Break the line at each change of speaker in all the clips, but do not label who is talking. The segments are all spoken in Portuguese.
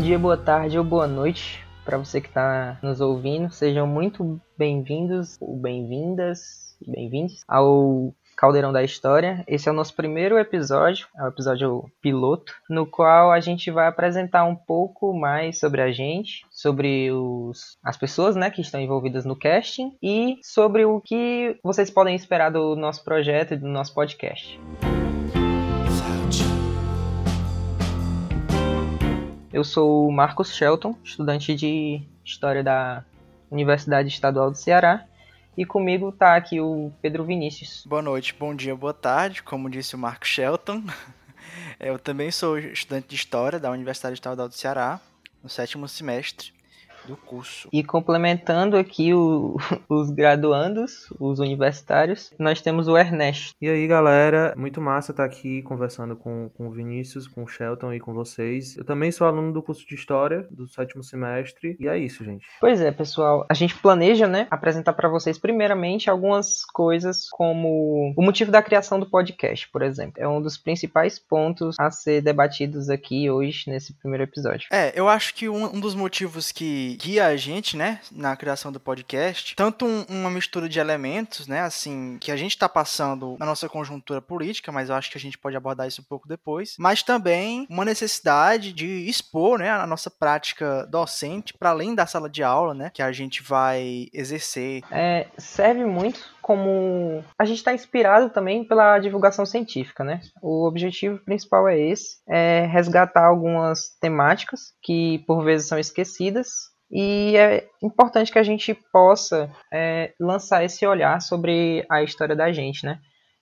dia, boa tarde ou boa noite para você que está nos ouvindo. Sejam muito bem-vindos ou bem-vindas e bem-vindos ao Caldeirão da História. Esse é o nosso primeiro episódio, é o episódio piloto, no qual a gente vai apresentar um pouco mais sobre a gente, sobre os, as pessoas né, que estão envolvidas no casting e sobre o que vocês podem esperar do nosso projeto e do nosso podcast. Eu sou o Marcos Shelton, estudante de História da Universidade Estadual do Ceará. E comigo está aqui o Pedro Vinícius.
Boa noite, bom dia, boa tarde. Como disse o Marcos Shelton, eu também sou estudante de História da Universidade Estadual do Ceará, no sétimo semestre do curso.
E complementando aqui o, os graduandos, os universitários, nós temos o Ernesto.
E aí, galera, muito massa estar aqui conversando com, com o Vinícius, com o Shelton e com vocês. Eu também sou aluno do curso de História, do sétimo semestre, e é isso, gente.
Pois é, pessoal, a gente planeja, né, apresentar para vocês primeiramente algumas coisas como o motivo da criação do podcast, por exemplo. É um dos principais pontos a ser debatidos aqui hoje nesse primeiro episódio.
É, eu acho que um, um dos motivos que guia a gente, né, na criação do podcast, tanto um, uma mistura de elementos, né, assim, que a gente está passando na nossa conjuntura política, mas eu acho que a gente pode abordar isso um pouco depois, mas também uma necessidade de expor, né, a nossa prática docente para além da sala de aula, né, que a gente vai exercer.
É, serve muito como a gente está inspirado também pela divulgação científica, né? O objetivo principal é esse, é resgatar algumas temáticas que por vezes são esquecidas e é importante que a gente possa é, lançar esse olhar sobre a história da gente, né?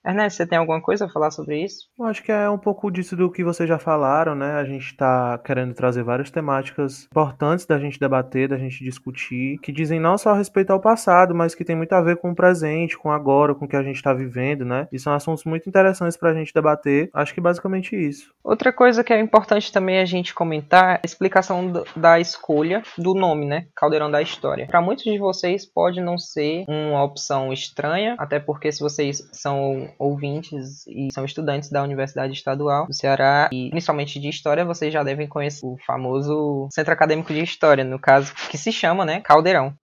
Ernesto, você tem alguma coisa a falar sobre isso?
Eu acho que é um pouco disso do que vocês já falaram, né? A gente está querendo trazer várias temáticas importantes da gente debater, da gente discutir, que dizem não só a respeito ao passado, mas que tem muito a ver com o presente, com agora, com o que a gente está vivendo, né? E são assuntos muito interessantes para a gente debater. Acho que basicamente isso.
Outra coisa que é importante também a gente comentar é a explicação da escolha do nome, né? Caldeirão da História. Para muitos de vocês pode não ser uma opção estranha, até porque se vocês são ouvintes e são estudantes da Universidade Estadual do Ceará e principalmente de História, vocês já devem conhecer o famoso Centro Acadêmico de História, no caso, que se chama, né, Caldeirão.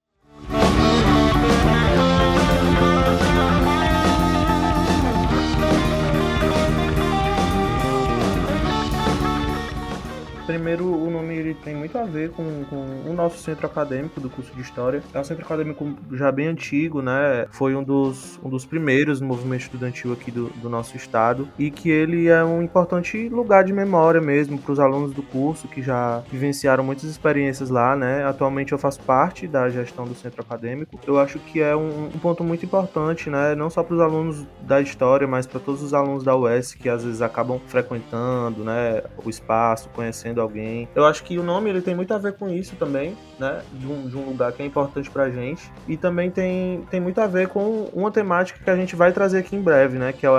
Primeiro, o nome ele tem muito a ver com, com o nosso centro acadêmico do curso de História. É um centro acadêmico já bem antigo, né? Foi um dos, um dos primeiros no movimento estudantil aqui do, do nosso estado e que ele é um importante lugar de memória mesmo para os alunos do curso que já vivenciaram muitas experiências lá, né? Atualmente eu faço parte da gestão do centro acadêmico. Eu acho que é um, um ponto muito importante, né? Não só para os alunos da História, mas para todos os alunos da UES que às vezes acabam frequentando, né? O espaço, conhecendo conhecendo Eu acho que o nome ele tem muito a ver com isso também, né? De um, de um lugar que é importante pra gente. E também tem, tem muito a ver com uma temática que a gente vai trazer aqui em breve, né? Que é,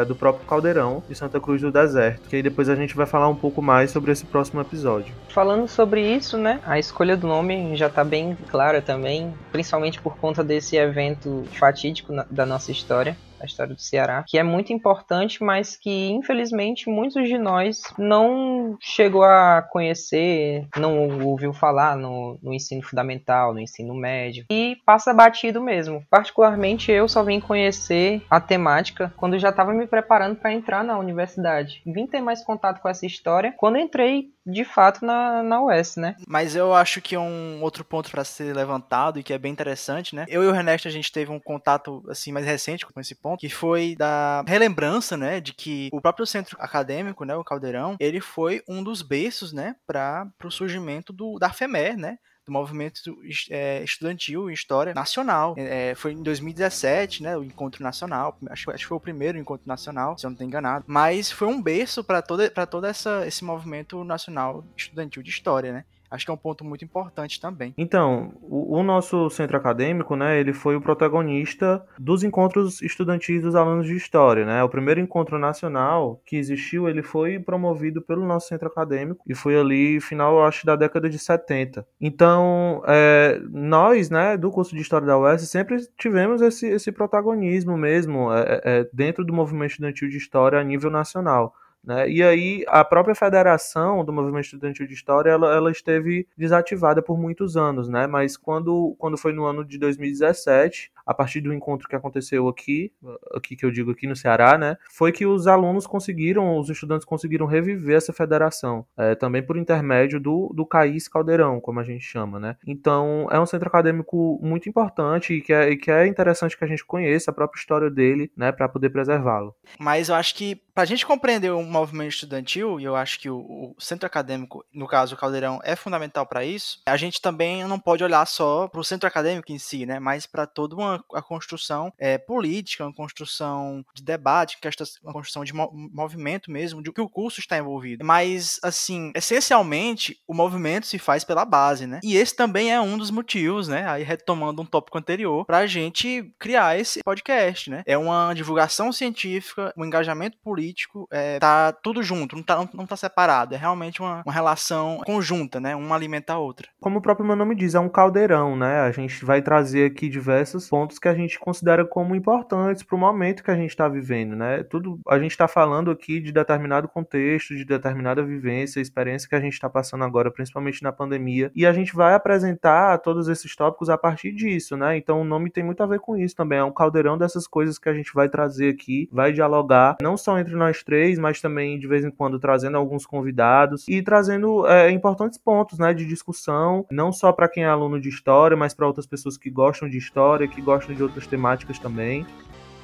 é do próprio Caldeirão de Santa Cruz do Deserto. Que aí depois a gente vai falar um pouco mais sobre esse próximo episódio.
Falando sobre isso, né? A escolha do nome já tá bem clara também, principalmente por conta desse evento fatídico na, da nossa história a história do Ceará, que é muito importante, mas que infelizmente muitos de nós não chegou a conhecer, não ouviu falar no, no ensino fundamental, no ensino médio, e passa batido mesmo. Particularmente eu só vim conhecer a temática quando já estava me preparando para entrar na universidade. Vim ter mais contato com essa história quando entrei de fato na, na US, né?
Mas eu acho que um outro ponto para ser levantado e que é bem interessante, né? Eu e o Ernesto a gente teve um contato assim mais recente com esse ponto, que foi da relembrança, né, de que o próprio centro acadêmico, né, o Caldeirão, ele foi um dos berços, né, para o surgimento do da FEMER, né, do movimento é, estudantil em história nacional. É, foi em 2017, né, o encontro nacional. Acho, acho que foi o primeiro encontro nacional, se eu não estou enganado. Mas foi um berço para todo, pra todo essa, esse movimento nacional estudantil de história, né? Acho que é um ponto muito importante também.
Então, o, o, nosso centro acadêmico, né, ele foi o protagonista dos encontros estudantis dos alunos de história, né? O primeiro encontro nacional que existiu, ele foi promovido pelo nosso centro acadêmico e foi ali final, acho, da década de 70. Então, é, nós, né, do curso de história da UES, sempre tivemos esse, esse protagonismo mesmo é, é, dentro do movimento estudantil de história a nível nacional Né? E aí a própria federação do movimento estudantil de história ela, ela esteve desativada por muitos anos, né? Mas quando, quando foi no ano de 2017, a partir do encontro que aconteceu aqui, aqui que eu digo aqui no Ceará, né, foi que os alunos conseguiram, os estudantes conseguiram reviver essa federação, é, também por intermédio do, do CAIS Caldeirão, como a gente chama, né. Então é um centro acadêmico muito importante e que é, e que é interessante que a gente conheça a própria história dele, né, para poder preservá-lo.
Mas eu acho que para a gente compreender o movimento estudantil, e eu acho que o, o, centro acadêmico, no caso o Caldeirão, é fundamental para isso, a gente também não pode olhar só para o centro acadêmico em si, né, mas para toda uma a construção é, política, uma construção de debate, uma construção de movimento mesmo, de que o curso está envolvido. Mas, assim, essencialmente, o movimento se faz pela base, né? E esse também é um dos motivos, né? Aí retomando um tópico anterior, para a gente criar esse podcast, né? É uma divulgação científica, um engajamento político, é, tá tudo junto, não tá, não, não tá separado. É realmente uma, uma relação conjunta, né? Uma alimenta a outra.
Como o próprio meu nome diz, é um caldeirão, né? A gente vai trazer aqui diversos pontos que a gente considera como importantes para o momento que a gente está vivendo, né? Tudo a gente está falando aqui de determinado contexto, de determinada vivência, experiência que a gente está passando agora, principalmente na pandemia, e a gente vai apresentar todos esses tópicos a partir disso, né? Então o nome tem muito a ver com isso também, é um caldeirão dessas coisas que a gente vai trazer aqui, vai dialogar não só entre nós três, mas também de vez em quando trazendo alguns convidados e trazendo é, importantes pontos, né, de discussão, não só para quem é aluno de história, mas para outras pessoas que gostam de história, que gostam de outras temáticas também.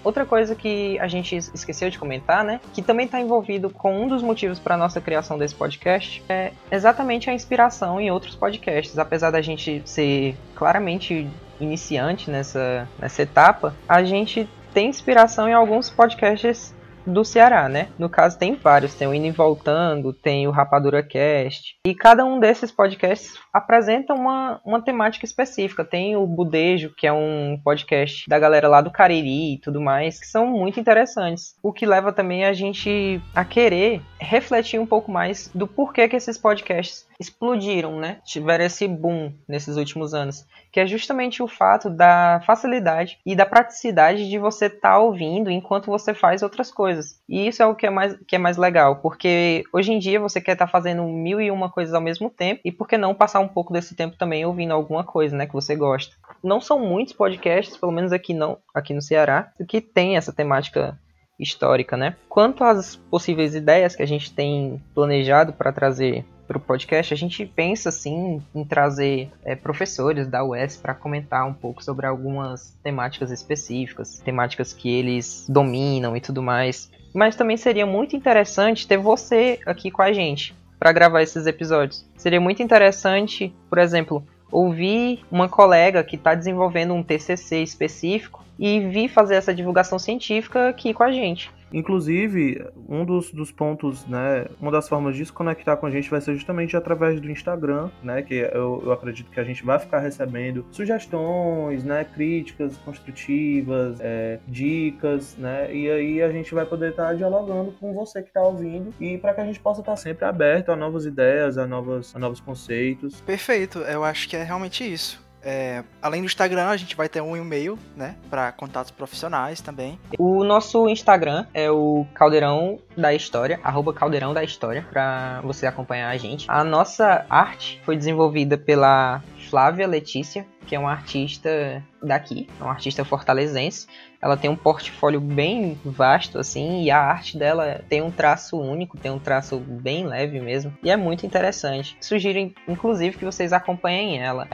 Outra coisa que a gente esqueceu de comentar, né, que também está envolvido com um dos motivos para a nossa criação desse podcast, é exatamente a inspiração em outros podcasts. Apesar da gente ser claramente iniciante nessa, nessa etapa, a gente tem inspiração em alguns podcasts do Ceará, né? No caso tem vários, tem o Indo e Voltando, tem o Rapadura Cast, e cada um desses podcasts apresenta uma, uma temática específica. Tem o Budejo, que é um podcast da galera lá do Cariri e tudo mais, que são muito interessantes. O que leva também a gente a querer refletir um pouco mais do porquê que esses podcasts explodiram, né? Tiveram esse boom nesses últimos anos, que é justamente o fato da facilidade e da praticidade de você estar tá ouvindo enquanto você faz outras coisas. E isso é o que é mais, que é mais legal, porque hoje em dia você quer estar tá fazendo mil e uma coisas ao mesmo tempo, e por que não passar um pouco desse tempo também ouvindo alguma coisa, né, que você gosta. Não são muitos podcasts, pelo menos aqui não, aqui no Ceará, que tem essa temática histórica, né? Quanto às possíveis ideias que a gente tem planejado para trazer para o podcast, a gente pensa sim em trazer é, professores da UES para comentar um pouco sobre algumas temáticas específicas, temáticas que eles dominam e tudo mais. Mas também seria muito interessante ter você aqui com a gente para gravar esses episódios. Seria muito interessante, por exemplo, ouvir uma colega que está desenvolvendo um TCC específico e vir fazer essa divulgação científica aqui com a gente.
Inclusive, um dos, dos pontos, né, uma das formas de se conectar com a gente vai ser justamente através do Instagram, né, que eu, eu acredito que a gente vai ficar recebendo sugestões, né, críticas construtivas, é, dicas, né, e aí a gente vai poder estar tá dialogando com você que está ouvindo e para que a gente possa estar tá sempre aberto a novas ideias, a, novas, a novos conceitos.
Perfeito, eu acho que é realmente isso. É, além do Instagram, a gente vai ter um e-mail, né, para contatos profissionais também.
O nosso Instagram é o Caldeirão da História, arroba Caldeirão da História, para você acompanhar a gente. A nossa arte foi desenvolvida pela Flávia Letícia, que é uma artista daqui, é uma artista fortalezense. Ela tem um portfólio bem vasto, assim, e a arte dela tem um traço único, tem um traço bem leve mesmo, e é muito interessante. Sugiro, inclusive, que vocês acompanhem ela,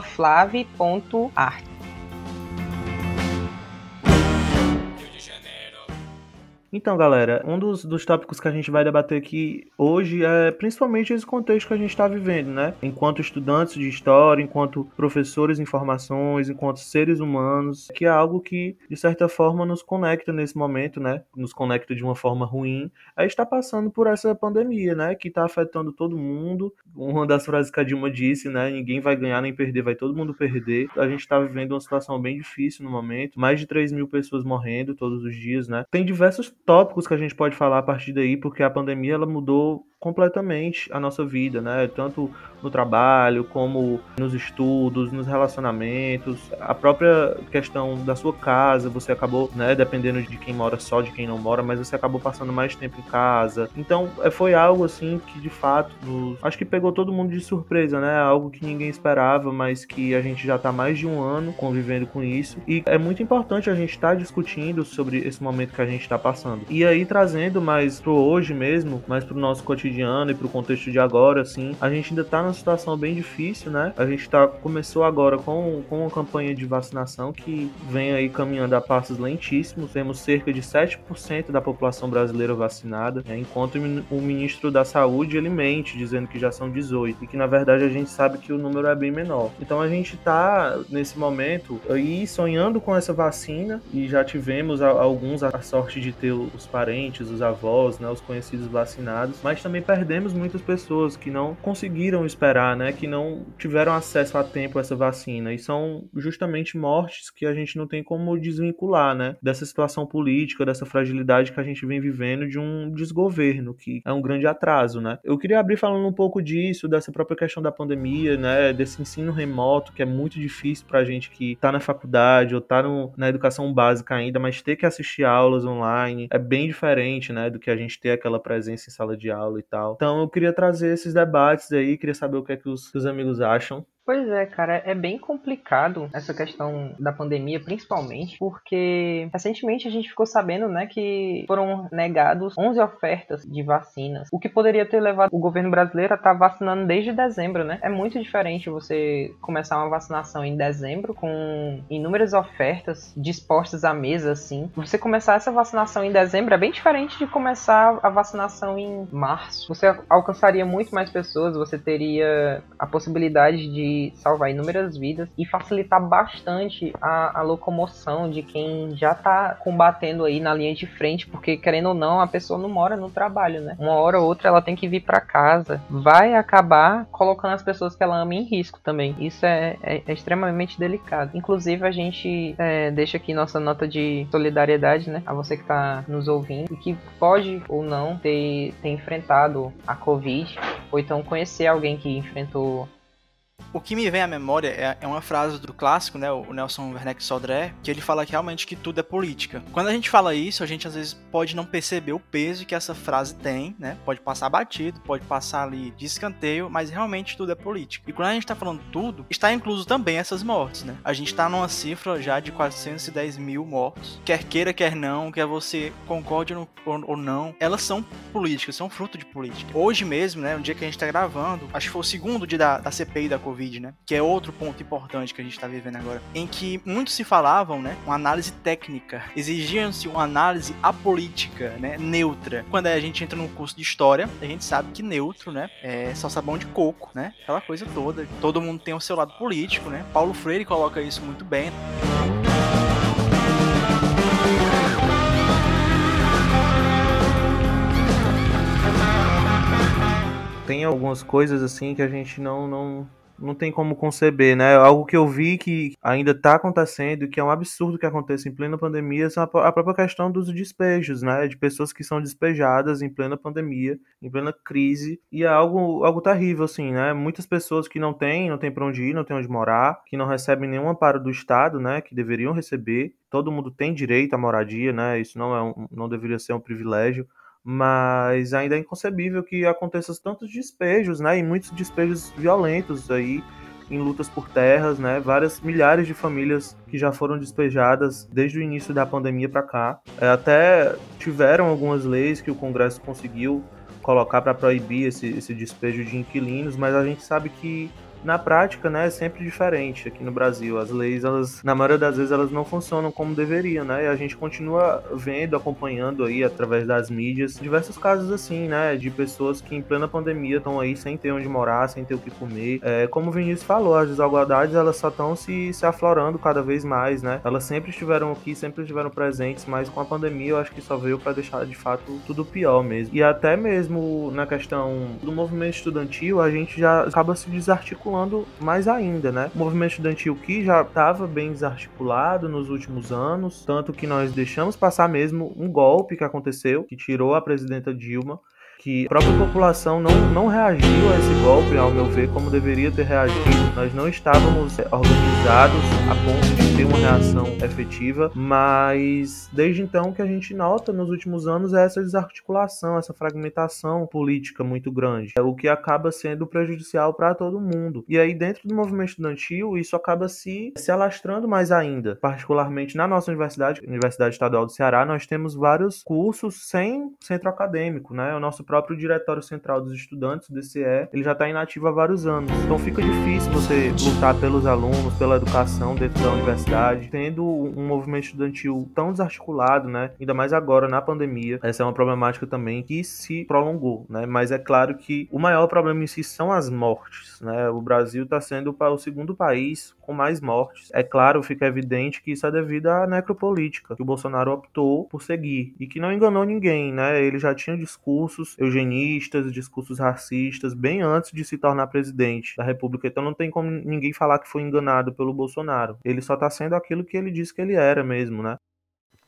flave.art.
Então, galera, um dos, dos tópicos que a gente vai debater aqui hoje é principalmente esse contexto que a gente está vivendo, né? Enquanto estudantes de história, enquanto professores em formações, enquanto seres humanos, que é algo que, de certa forma, nos conecta nesse momento, né? Nos conecta de uma forma ruim. A gente está passando por essa pandemia, né? Que está afetando todo mundo. Uma das frases que a Dilma disse, né? Ninguém vai ganhar nem perder, vai todo mundo perder. A gente está vivendo uma situação bem difícil no momento. Mais de 3 mil pessoas morrendo todos os dias, né? Tem diversos tópicos que a gente pode falar a partir daí, porque a pandemia ela mudou completamente a nossa vida, né? Tanto no trabalho, como nos estudos, nos relacionamentos, a própria questão da sua casa, você acabou, né, dependendo de quem mora só, de quem não mora, mas você acabou passando mais tempo em casa. Então, é, foi algo assim que de fato, nos... acho que pegou todo mundo de surpresa, né? Algo que ninguém esperava, mas que a gente já tá mais de um ano convivendo com isso. E é muito importante a gente estar tá discutindo sobre esse momento que a gente está passando. E aí, trazendo mais pro hoje mesmo, mais pro nosso cotidiano e pro contexto de agora, assim, a gente ainda tá numa situação bem difícil, né? A gente tá, começou agora com, com uma campanha de vacinação que vem aí caminhando a passos lentíssimos. Temos cerca de 7% da população brasileira vacinada, né? enquanto o ministro da Saúde ele mente, dizendo que já são 18, e que na verdade a gente sabe que o número é bem menor. Então a gente tá nesse momento aí sonhando com essa vacina e já tivemos alguns a sorte de ter os parentes, os avós, né, os conhecidos vacinados, mas também perdemos muitas pessoas que não conseguiram esperar, né, que não tiveram acesso a tempo a essa vacina e são justamente mortes que a gente não tem como desvincular, né, dessa situação política, dessa fragilidade que a gente vem vivendo de um desgoverno que é um grande atraso, né? Eu queria abrir falando um pouco disso, dessa própria questão da pandemia, né, desse ensino remoto que é muito difícil pra gente que tá na faculdade ou tá no, na educação básica ainda, mas ter que assistir aulas online é bem diferente, né, do que a gente ter aquela presença em sala de aula e tal. Então eu queria trazer esses debates aí, queria saber o que é que os, que os amigos acham.
Pois é, cara, é bem complicado essa questão da pandemia, principalmente porque recentemente a gente ficou sabendo, né, que foram negados 11 ofertas de vacinas, o que poderia ter levado o governo brasileiro a estar tá vacinando desde dezembro, né? É muito diferente você começar uma vacinação em dezembro com inúmeras ofertas dispostas à mesa, assim. Você começar essa vacinação em dezembro é bem diferente de começar a vacinação em março. Você alcançaria muito mais pessoas, você teria a possibilidade de salvar inúmeras vidas e facilitar bastante a, a locomoção de quem já está combatendo aí na linha de frente, porque querendo ou não, a pessoa não mora no trabalho, né? Uma hora ou outra ela tem que vir para casa. Vai acabar colocando as pessoas que ela ama em risco também. Isso é, é, é extremamente delicado. Inclusive, a gente é, deixa aqui nossa nota de solidariedade, né? A você que está nos ouvindo e que pode ou não ter, ter enfrentado a Covid, ou então conhecer alguém que enfrentou
o que me vem à memória é, é, uma frase do clássico, né, o Nelson Werneck Sodré, que ele fala que realmente que tudo é política. Quando a gente fala isso, a gente às vezes pode não perceber o peso que essa frase tem, né? Pode passar batido, pode passar ali de escanteio, mas realmente tudo é política. E quando a gente está falando tudo, está incluso também essas mortes, né? A gente está numa cifra já de 410 mil mortos. Quer queira, quer não, quer você concorde ou, não, elas são políticas, são fruto de política. Hoje mesmo, né, no dia que a gente está gravando, acho que foi o segundo dia da, da CPI da Covid, Covid, né? Que é outro ponto importante que a gente está vivendo agora. Em que muitos se falavam, né? Uma análise técnica. Exigiam-se uma análise apolítica, né? Neutra. Quando a gente entra no curso de história, a gente sabe que neutro, né? É só sabão de coco, né? Aquela coisa toda. Todo mundo tem o seu lado político, né? Paulo Freire coloca isso muito bem.
tem algumas coisas assim que a gente não, não, não tem como conceber, né? Algo que eu vi que ainda está acontecendo, que é um absurdo que aconteça em plena pandemia, são a própria questão dos despejos, né? De pessoas que são despejadas em plena pandemia, em plena crise, e é algo, algo terrível, assim, né? Muitas pessoas que não têm, não têm para onde ir, não têm onde morar, que não recebem nenhum amparo do Estado, né? Que deveriam receber. Todo mundo tem direito à moradia, né? Isso não, é um, não deveria ser um privilégio mas ainda é inconcebível que aconteça tantos despejos, né, e muitos despejos violentos aí em lutas por terras, né, várias milhares de famílias que já foram despejadas desde o início da pandemia para cá, é, até tiveram algumas leis que o Congresso conseguiu colocar para proibir esse, esse despejo de inquilinos, mas a gente sabe que na prática, né, é sempre diferente aqui no Brasil. As leis, elas, na maioria das vezes, elas não funcionam como deveriam, né? E a gente continua vendo, acompanhando aí através das mídias diversos casos assim, né, de pessoas que em plena pandemia estão aí sem ter onde morar, sem ter o que comer. É, como o Vinícius falou, as desigualdades elas só estão se, se aflorando cada vez mais, né? Elas sempre estiveram aqui, sempre estiveram presentes, mas com a pandemia eu acho que só veio para deixar de fato tudo pior mesmo. E até mesmo na questão do movimento estudantil, a gente já acaba se desarticulando mais ainda, né? O movimento estudantil que já estava bem desarticulado nos últimos anos, tanto que nós deixamos passar mesmo um golpe que aconteceu, que tirou a presidenta Dilma, que a própria população não, não reagiu a esse golpe, ao meu ver, como deveria ter reagido. Nós não estávamos organizados a ponto de ter uma reação efetiva, mas desde então que a gente nota nos últimos anos é essa desarticulação, essa fragmentação política muito grande, é o que acaba sendo prejudicial para todo mundo. E aí, dentro do movimento estudantil, isso acaba se, se alastrando mais ainda, particularmente na nossa universidade, Universidade Estadual do Ceará, nós temos vários cursos sem centro acadêmico, né? O nosso próprio Diretório Central dos Estudantes, o DCE, ele já está inativo há vários anos. Então fica difícil você lutar pelos alunos, pela educação dentro da universidade, tendo um movimento estudantil tão desarticulado, né? Ainda mais agora na pandemia. Essa é uma problemática também que se prolongou, né? Mas é claro que o maior problema em si são as mortes, né? O Brasil está sendo o segundo país com mais mortes. É claro, fica evidente que isso é devido à necropolítica que o Bolsonaro optou por seguir e que não enganou ninguém, né? Ele já tinha discursos eugenistas, discursos racistas bem antes de se tornar presidente da República. Então não tem como ninguém falar que foi enganado pelo Bolsonaro. Ele só tá sendo aquilo que ele disse que ele era mesmo, né?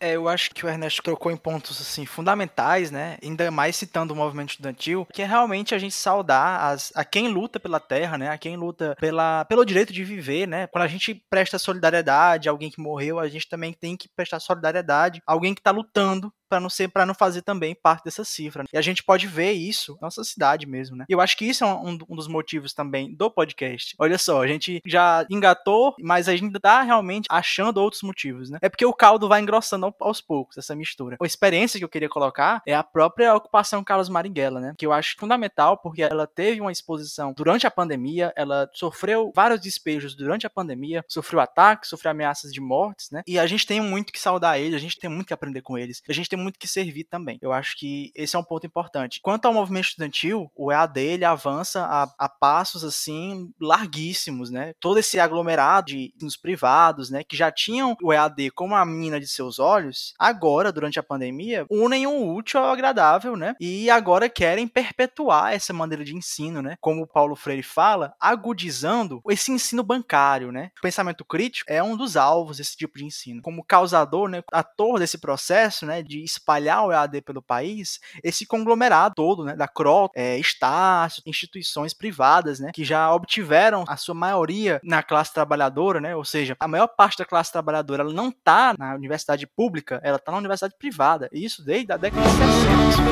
É, eu acho que o Ernesto colocou em pontos assim fundamentais, né? Ainda mais citando o movimento estudantil, que é realmente a gente saudar as, a quem luta pela terra, né? A quem luta pela, pelo direito de viver, né? Quando a gente presta solidariedade a alguém que morreu, a gente também tem que prestar solidariedade a alguém que está lutando para não ser para não fazer também parte dessa cifra. E a gente pode ver isso na nossa cidade mesmo, né? E eu acho que isso é um, um, dos motivos também do podcast. Olha só, a gente já engatou, mas a gente tá realmente achando outros motivos, né? É porque o caldo vai engrossando aos poucos essa mistura. A experiência que eu queria colocar é a própria ocupação Carlos Marighella, né? Que eu acho fundamental porque ela teve uma exposição durante a pandemia, ela sofreu vários despejos durante a pandemia, sofreu ataques, sofreu ameaças de mortes, né? E a gente tem muito que saudar eles, a gente tem muito que aprender com eles. A gente tem muito que servir também. Eu acho que esse é um ponto importante. Quanto ao movimento estudantil, o EAD ele avança a, a passos assim larguíssimos, né? Todo esse aglomerado de nos privados, né, que já tinham o EAD como a mina de seus olhos, agora durante a pandemia unem o útil ao agradável, né? E agora querem perpetuar essa maneira de ensino, né? Como o Paulo Freire fala, agudizando esse ensino bancário, né? O pensamento crítico é um dos alvos desse tipo de ensino. Como causador, né, ator desse processo, né, de espalhar o EAD pelo país, esse conglomerado todo, né, da CRO, é, Estácio, instituições privadas, né, que já obtiveram a sua maioria na classe trabalhadora, né, ou seja, a maior parte da classe trabalhadora ela não está na universidade pública, ela está na universidade privada, e isso desde a década de 60, isso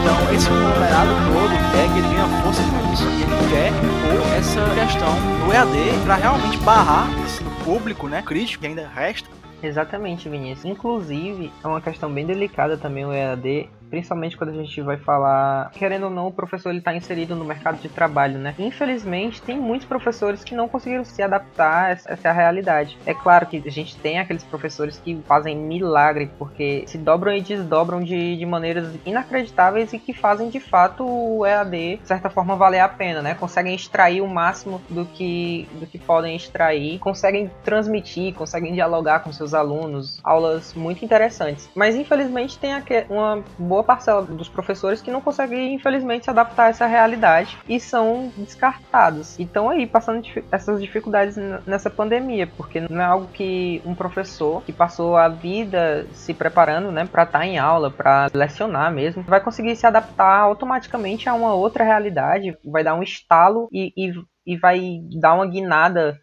Então, esse conglomerado todo quer que ele ganhe força com isso, e ele quer pôr essa questão do EAD para realmente barrar esse público, né, crítico que ainda resta,
Exatamente, Vinícius. Inclusive, é uma questão bem delicada também o EAD, principalmente quando a gente vai falar, querendo ou não, o professor ele está inserido no mercado de trabalho, né? Infelizmente, tem muitos professores que não conseguiram se adaptar a essa realidade. É claro que a gente tem aqueles professores que fazem milagre, porque se dobram e desdobram de, de maneiras inacreditáveis e que fazem de fato o EAD, de certa forma, valer a pena, né? Conseguem extrair o máximo do que, do que podem extrair, conseguem transmitir, conseguem dialogar com seus alunos, aulas muito interessantes. Mas infelizmente tem uma boa parcela dos professores que não conseguem, infelizmente, se adaptar a essa realidade e são descartados. E estão aí passando essas dificuldades nessa pandemia, porque não é algo que um professor que passou a vida se preparando, né, para estar tá em aula, para lecionar mesmo, vai conseguir se adaptar automaticamente a uma outra realidade, vai dar um estalo e, e, e vai dar uma guinada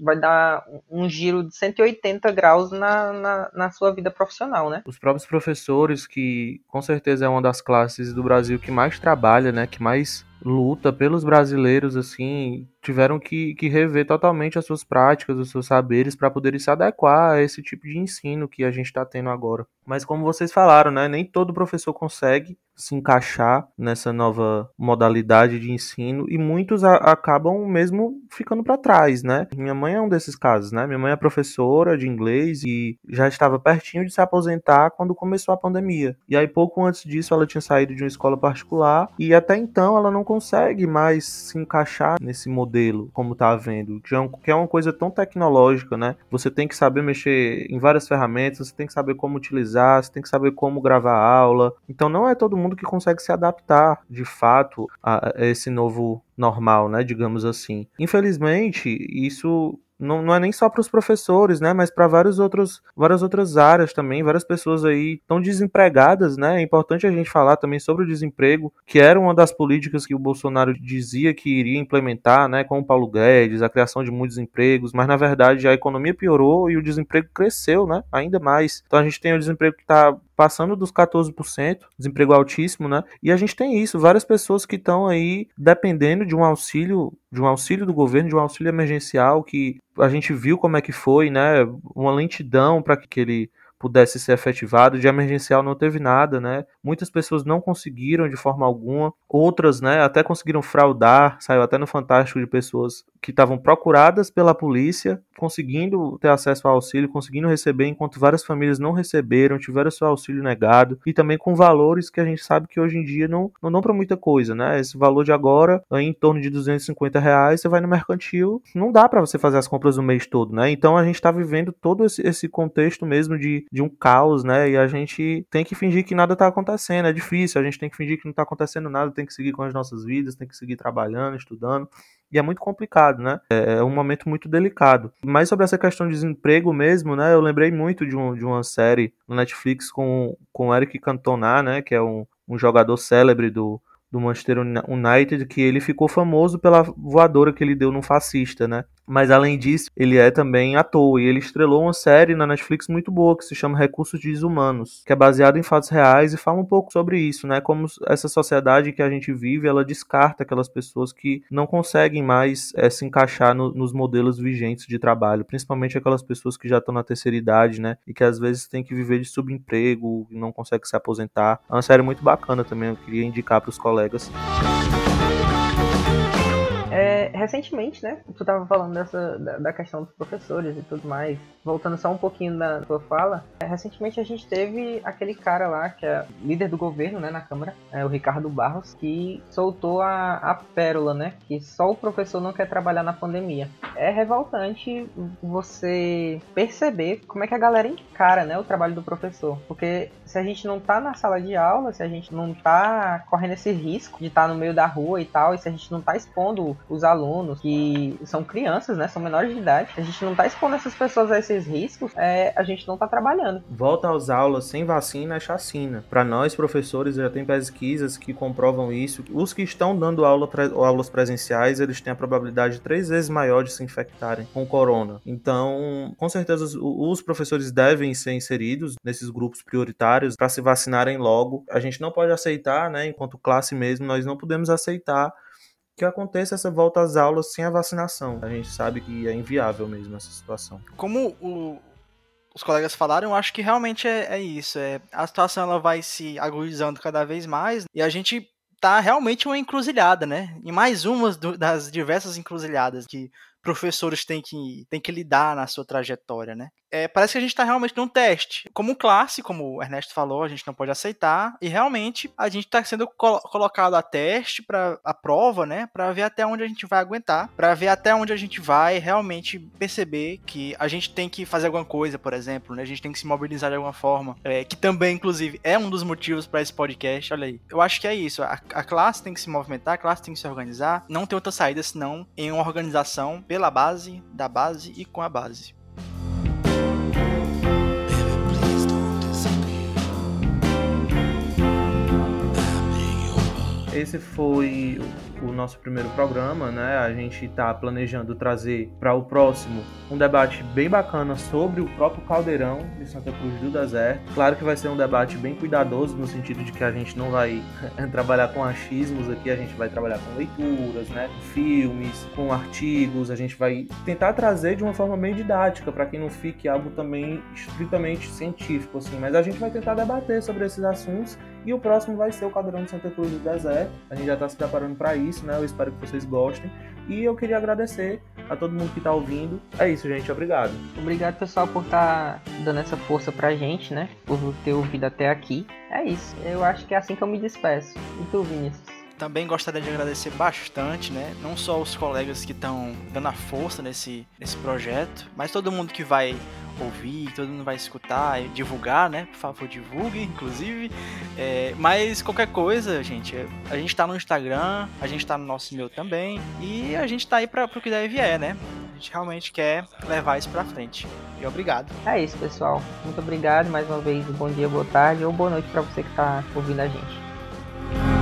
vai dar um giro de 180 graus na, na, na, sua vida profissional, né?
Os próprios professores, que com certeza é uma das classes do Brasil que mais trabalha, né? Que mais luta pelos brasileiros, assim, tiveram que, que rever totalmente as suas práticas, os seus saberes para poderem se adequar a esse tipo de ensino que a gente está tendo agora. Mas como vocês falaram, né, nem todo professor consegue se encaixar nessa nova modalidade de ensino e muitos acabam mesmo ficando para trás, né? Minha mãe é um desses casos, né? Minha mãe é professora de inglês e já estava pertinho de se aposentar quando começou a pandemia. E aí pouco antes disso ela tinha saído de uma escola particular e até então ela não consegue mais se encaixar nesse modelo como tá vendo, que é uma coisa tão tecnológica, né? Você tem que saber mexer em várias ferramentas, você tem que saber como utilizar, você tem que saber como gravar aula. Então não é todo mundo que consegue se adaptar de fato a esse novo normal, né, digamos assim. Infelizmente, isso não, não é nem só para os professores, né, mas para vários outros, várias outras áreas também, várias pessoas aí estão desempregadas, né? É importante a gente falar também sobre o desemprego, que era uma das políticas que o Bolsonaro dizia que iria implementar, né, com o Paulo Guedes, a criação de muitos empregos, mas na verdade a economia piorou e o desemprego cresceu, né? Ainda mais. Então a gente tem o desemprego que está passando dos 14%, desemprego altíssimo, né? E a gente tem isso, várias pessoas que estão aí dependendo de um auxílio, de um auxílio do governo, de um auxílio emergencial que a gente viu como é que foi, né? Uma lentidão para que ele pudesse ser efetivado. De emergencial não teve nada, né? Muitas pessoas não conseguiram de forma alguma, outras, né, até conseguiram fraudar. Saiu até no Fantástico de pessoas que estavam procuradas pela polícia, conseguindo ter acesso ao auxílio, conseguindo receber, enquanto várias famílias não receberam, tiveram seu auxílio negado, e também com valores que a gente sabe que hoje em dia não, não dão para muita coisa, né? Esse valor de agora, em torno de 250 reais, você vai no mercantil, não dá para você fazer as compras o mês todo, né? Então a gente está vivendo todo esse, esse contexto mesmo de, de um caos, né? E a gente tem que fingir que nada tá acontecendo, é difícil, a gente tem que fingir que não tá acontecendo nada, tem que seguir com as nossas vidas, tem que seguir trabalhando, estudando e é muito complicado, né? É, é um momento muito delicado. Mas sobre essa questão de desemprego mesmo, né? Eu lembrei muito de, um, de uma série no Netflix com, com Eric Cantona, né? Que é um, um jogador célebre do, do Manchester United, que ele ficou famoso pela voadora que ele deu num fascista, né? Mas além disso, ele é também ator e ele estrelou uma série na Netflix muito boa que se chama Recursos Desumanos, que é baseada em fatos reais e fala um pouco sobre isso, né? Como essa sociedade que a gente vive, ela descarta aquelas pessoas que não conseguem mais é, se encaixar no, nos modelos vigentes de trabalho, principalmente aquelas pessoas que já estão na terceira idade, né? E que às vezes têm que viver de subemprego, não conseguem se aposentar. É uma série muito bacana também, eu queria indicar para os colegas.
Recentemente, né? Tu tava falando dessa, da, da, questão dos professores e tudo mais. Voltando só um pouquinho da tua fala, é, recentemente a gente teve aquele cara lá, que é líder do governo, né, na Câmara, é, o Ricardo Barros, que soltou a, a pérola, né? Que só o professor não quer trabalhar na pandemia. É revoltante você perceber como é que a galera encara, né, o trabalho do professor. Porque se a gente não tá na sala de aula, se a gente não tá correndo esse risco de estar tá no meio da rua e tal, e se a gente não tá expondo os alunos, que são crianças, né? São menores de idade. A gente não tá expondo essas pessoas a esses riscos, é, a gente não tá trabalhando.
Volta às aulas sem vacina é chacina. Para nós, professores, já tem pesquisas que comprovam isso. Os que estão dando aula aulas presenciais, eles têm a probabilidade três vezes maior de se infectarem com corona. Então, com certeza, os, os professores devem ser inseridos nesses grupos prioritários para se vacinarem logo. A gente não pode aceitar, né, enquanto classe mesmo, nós não podemos aceitar que aconteça essa volta às aulas sem a vacinação. A gente sabe que é inviável mesmo essa situação.
Como o, os colegas falaram, eu acho que realmente é, é, isso. É, a situação ela vai se agudizando cada vez mais e a gente tá realmente uma encruzilhada, né? E mais uma das diversas encruzilhadas que professores têm que, têm que lidar na sua trajetória, né? É, parece que a gente está realmente num teste. Como classe, como o Ernesto falou, a gente não pode aceitar. E realmente a gente está sendo col colocado a teste, para a prova, né? Para ver até onde a gente vai aguentar. Para ver até onde a gente vai realmente perceber que a gente tem que fazer alguma coisa, por exemplo, né? A gente tem que se mobilizar de alguma forma. É, que também, inclusive, é um dos motivos para esse podcast. Olha aí. Eu acho que é isso. A, a classe tem que se movimentar, a classe tem que se organizar. Não tem outra saída senão em uma organização pela base, da base e com a base.
Esse foi o nosso primeiro programa, né? A gente está planejando trazer para o próximo um debate bem bacana sobre o próprio caldeirão de Santa Cruz do Deserto. Claro que vai ser um debate bem cuidadoso no sentido de que a gente não vai trabalhar com achismos aqui, a gente vai trabalhar com leituras, né? Com filmes, com artigos, a gente vai tentar trazer de uma forma bem didática para que não fique algo também estritamente científico assim, mas a gente vai tentar debater sobre esses assuntos e o próximo vai ser o Caldeirão de Santa Cruz do Deserto. A gente já está se preparando para isso, né? Eu espero que vocês gostem. E eu queria agradecer a todo mundo que está ouvindo. É isso, gente. Obrigado.
Obrigado, pessoal, por estar tá dando essa força pra gente, né? Por ter ouvido até aqui. É isso. Eu acho que é assim que eu me despeço. E tu, Vinícius?
Também gostaria de agradecer bastante, né? Não só os colegas que estão dando a força nesse, nesse projeto, mas todo mundo que vai ouvir, todo mundo vai escutar e divulgar, né? Por favor, divulgue, inclusive. É, mas qualquer coisa, gente, a gente tá no Instagram, a gente tá no nosso e-mail também, e a gente tá aí para pro que deve vier, né? gente realmente quer levar isso pra frente. E obrigado.
É isso, pessoal. Muito obrigado mais uma vez. Bom dia, boa tarde ou boa noite para você que tá ouvindo a gente.